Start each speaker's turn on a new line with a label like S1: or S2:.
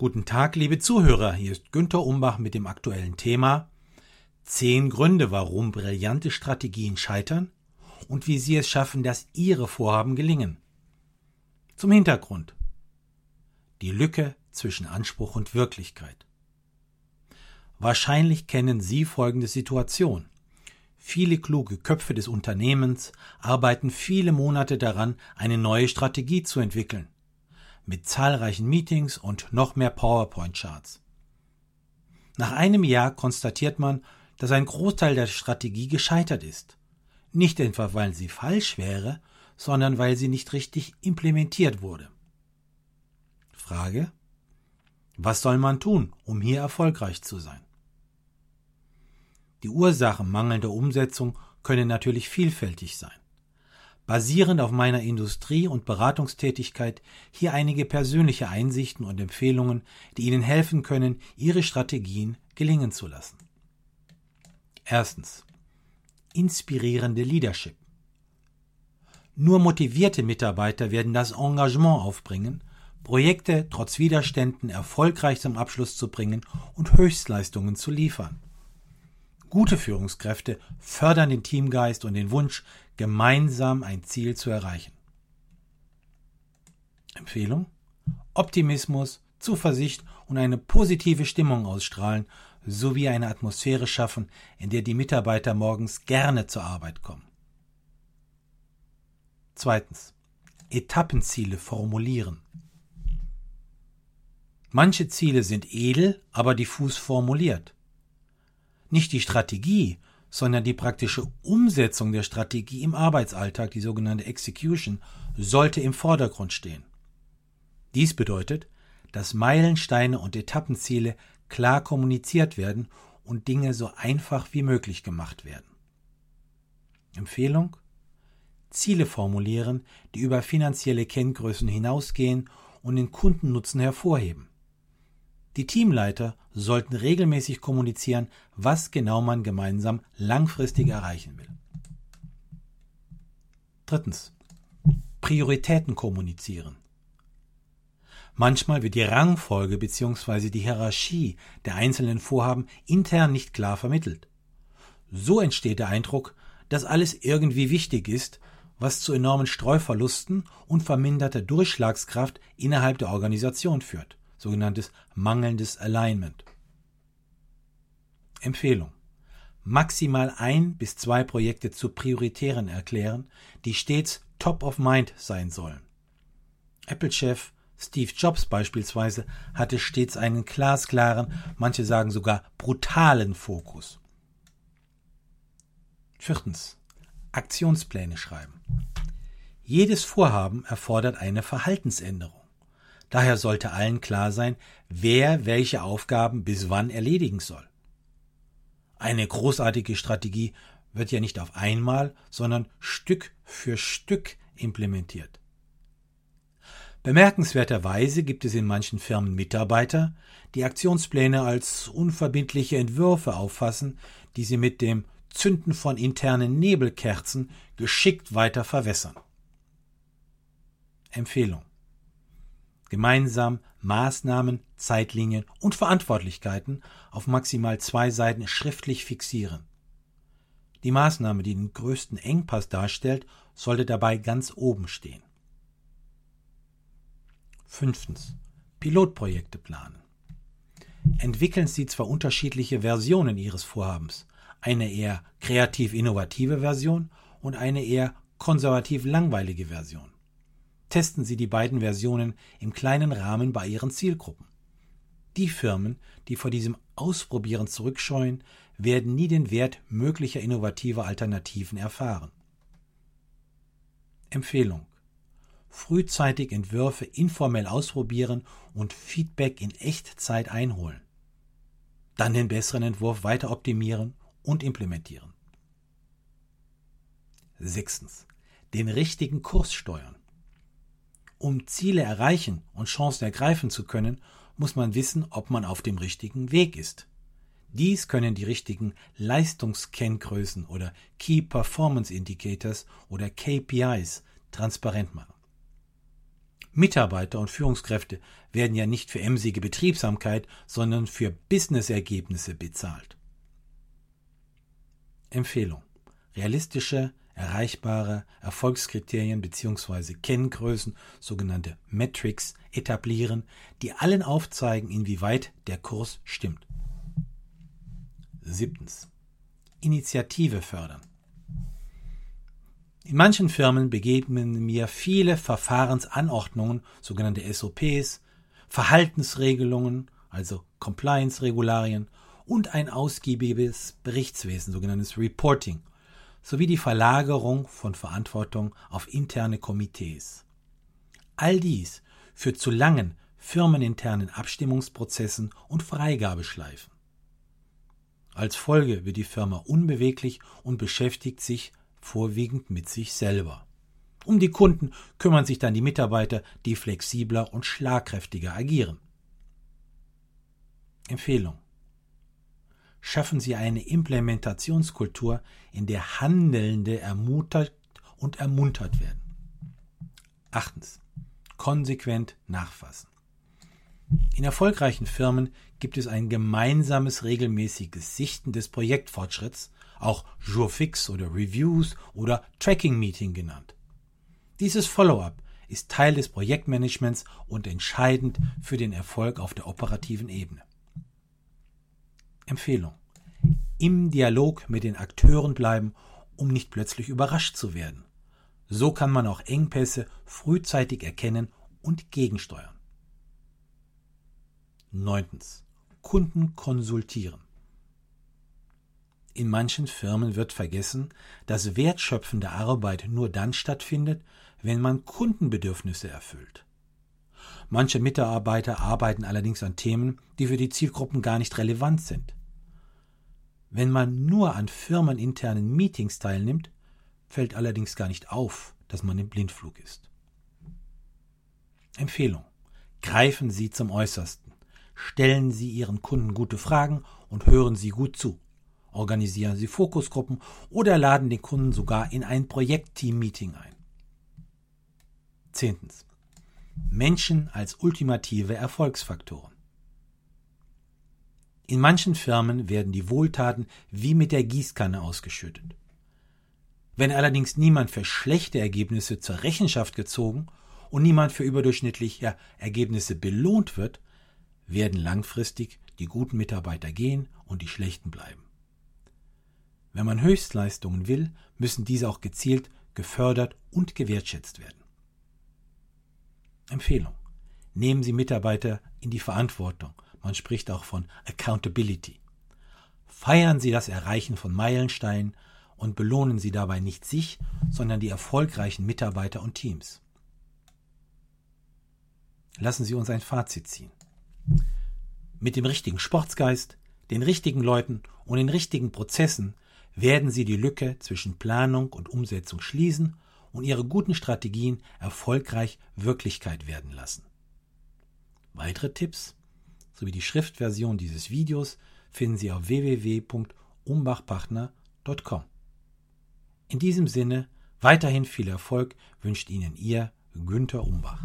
S1: Guten Tag, liebe Zuhörer. Hier ist Günter Umbach mit dem aktuellen Thema Zehn Gründe, warum brillante Strategien scheitern und wie Sie es schaffen, dass Ihre Vorhaben gelingen. Zum Hintergrund. Die Lücke zwischen Anspruch und Wirklichkeit. Wahrscheinlich kennen Sie folgende Situation. Viele kluge Köpfe des Unternehmens arbeiten viele Monate daran, eine neue Strategie zu entwickeln mit zahlreichen Meetings und noch mehr PowerPoint-Charts. Nach einem Jahr konstatiert man, dass ein Großteil der Strategie gescheitert ist. Nicht etwa, weil sie falsch wäre, sondern weil sie nicht richtig implementiert wurde. Frage Was soll man tun, um hier erfolgreich zu sein? Die Ursachen mangelnder Umsetzung können natürlich vielfältig sein basierend auf meiner Industrie- und Beratungstätigkeit hier einige persönliche Einsichten und Empfehlungen, die Ihnen helfen können, Ihre Strategien gelingen zu lassen. Erstens. Inspirierende Leadership. Nur motivierte Mitarbeiter werden das Engagement aufbringen, Projekte trotz Widerständen erfolgreich zum Abschluss zu bringen und Höchstleistungen zu liefern. Gute Führungskräfte fördern den Teamgeist und den Wunsch, gemeinsam ein Ziel zu erreichen. Empfehlung? Optimismus, Zuversicht und eine positive Stimmung ausstrahlen, sowie eine Atmosphäre schaffen, in der die Mitarbeiter morgens gerne zur Arbeit kommen. Zweitens. Etappenziele formulieren. Manche Ziele sind edel, aber diffus formuliert. Nicht die Strategie, sondern die praktische Umsetzung der Strategie im Arbeitsalltag, die sogenannte Execution, sollte im Vordergrund stehen. Dies bedeutet, dass Meilensteine und Etappenziele klar kommuniziert werden und Dinge so einfach wie möglich gemacht werden. Empfehlung? Ziele formulieren, die über finanzielle Kenngrößen hinausgehen und den Kundennutzen hervorheben. Die Teamleiter sollten regelmäßig kommunizieren, was genau man gemeinsam langfristig erreichen will. Drittens. Prioritäten kommunizieren. Manchmal wird die Rangfolge bzw. die Hierarchie der einzelnen Vorhaben intern nicht klar vermittelt. So entsteht der Eindruck, dass alles irgendwie wichtig ist, was zu enormen Streuverlusten und verminderter Durchschlagskraft innerhalb der Organisation führt sogenanntes mangelndes Alignment. Empfehlung. Maximal ein bis zwei Projekte zu prioritären erklären, die stets top of mind sein sollen. Apple-Chef Steve Jobs beispielsweise hatte stets einen glasklaren, manche sagen sogar brutalen Fokus. Viertens. Aktionspläne schreiben. Jedes Vorhaben erfordert eine Verhaltensänderung. Daher sollte allen klar sein, wer welche Aufgaben bis wann erledigen soll. Eine großartige Strategie wird ja nicht auf einmal, sondern Stück für Stück implementiert. Bemerkenswerterweise gibt es in manchen Firmen Mitarbeiter, die Aktionspläne als unverbindliche Entwürfe auffassen, die sie mit dem Zünden von internen Nebelkerzen geschickt weiter verwässern. Empfehlung gemeinsam Maßnahmen, Zeitlinien und Verantwortlichkeiten auf maximal zwei Seiten schriftlich fixieren. Die Maßnahme, die den größten Engpass darstellt, sollte dabei ganz oben stehen. Fünftens. Pilotprojekte planen. Entwickeln Sie zwar unterschiedliche Versionen Ihres Vorhabens, eine eher kreativ innovative Version und eine eher konservativ langweilige Version testen Sie die beiden Versionen im kleinen Rahmen bei Ihren Zielgruppen. Die Firmen, die vor diesem Ausprobieren zurückscheuen, werden nie den Wert möglicher innovativer Alternativen erfahren. Empfehlung Frühzeitig Entwürfe informell ausprobieren und Feedback in Echtzeit einholen. Dann den besseren Entwurf weiter optimieren und implementieren. Sechstens. Den richtigen Kurs steuern. Um Ziele erreichen und Chancen ergreifen zu können, muss man wissen, ob man auf dem richtigen Weg ist. Dies können die richtigen Leistungskenngrößen oder Key Performance Indicators oder KPIs transparent machen. Mitarbeiter und Führungskräfte werden ja nicht für emsige Betriebsamkeit, sondern für Businessergebnisse bezahlt. Empfehlung. Realistische, erreichbare Erfolgskriterien bzw. Kenngrößen, sogenannte Metrics, etablieren, die allen aufzeigen, inwieweit der Kurs stimmt. Siebtens. Initiative fördern. In manchen Firmen begegnen mir viele Verfahrensanordnungen, sogenannte SOPs, Verhaltensregelungen, also Compliance-Regularien und ein ausgiebiges Berichtswesen, sogenanntes Reporting, sowie die Verlagerung von Verantwortung auf interne Komitees. All dies führt zu langen firmeninternen Abstimmungsprozessen und Freigabeschleifen. Als Folge wird die Firma unbeweglich und beschäftigt sich vorwiegend mit sich selber. Um die Kunden kümmern sich dann die Mitarbeiter, die flexibler und schlagkräftiger agieren. Empfehlung. Schaffen Sie eine Implementationskultur, in der Handelnde ermutigt und ermuntert werden. Achtens. Konsequent nachfassen. In erfolgreichen Firmen gibt es ein gemeinsames regelmäßiges Sichten des Projektfortschritts, auch Jourfix oder Reviews oder Tracking Meeting genannt. Dieses Follow-up ist Teil des Projektmanagements und entscheidend für den Erfolg auf der operativen Ebene. Empfehlung. Im Dialog mit den Akteuren bleiben, um nicht plötzlich überrascht zu werden. So kann man auch Engpässe frühzeitig erkennen und gegensteuern. Neuntens. Kunden konsultieren. In manchen Firmen wird vergessen, dass wertschöpfende Arbeit nur dann stattfindet, wenn man Kundenbedürfnisse erfüllt. Manche Mitarbeiter arbeiten allerdings an Themen, die für die Zielgruppen gar nicht relevant sind. Wenn man nur an firmeninternen Meetings teilnimmt, fällt allerdings gar nicht auf, dass man im Blindflug ist. Empfehlung. Greifen Sie zum Äußersten. Stellen Sie Ihren Kunden gute Fragen und hören Sie gut zu. Organisieren Sie Fokusgruppen oder laden den Kunden sogar in ein Projektteam-Meeting ein. Zehntens. Menschen als ultimative Erfolgsfaktoren. In manchen Firmen werden die Wohltaten wie mit der Gießkanne ausgeschüttet. Wenn allerdings niemand für schlechte Ergebnisse zur Rechenschaft gezogen und niemand für überdurchschnittliche Ergebnisse belohnt wird, werden langfristig die guten Mitarbeiter gehen und die schlechten bleiben. Wenn man Höchstleistungen will, müssen diese auch gezielt gefördert und gewertschätzt werden. Empfehlung. Nehmen Sie Mitarbeiter in die Verantwortung. Man spricht auch von Accountability. Feiern Sie das Erreichen von Meilensteinen und belohnen Sie dabei nicht sich, sondern die erfolgreichen Mitarbeiter und Teams. Lassen Sie uns ein Fazit ziehen. Mit dem richtigen Sportsgeist, den richtigen Leuten und den richtigen Prozessen werden Sie die Lücke zwischen Planung und Umsetzung schließen und Ihre guten Strategien erfolgreich Wirklichkeit werden lassen. Weitere Tipps sowie die Schriftversion dieses Videos finden Sie auf www.umbachpartner.com. In diesem Sinne weiterhin viel Erfolg wünscht Ihnen Ihr Günther Umbach.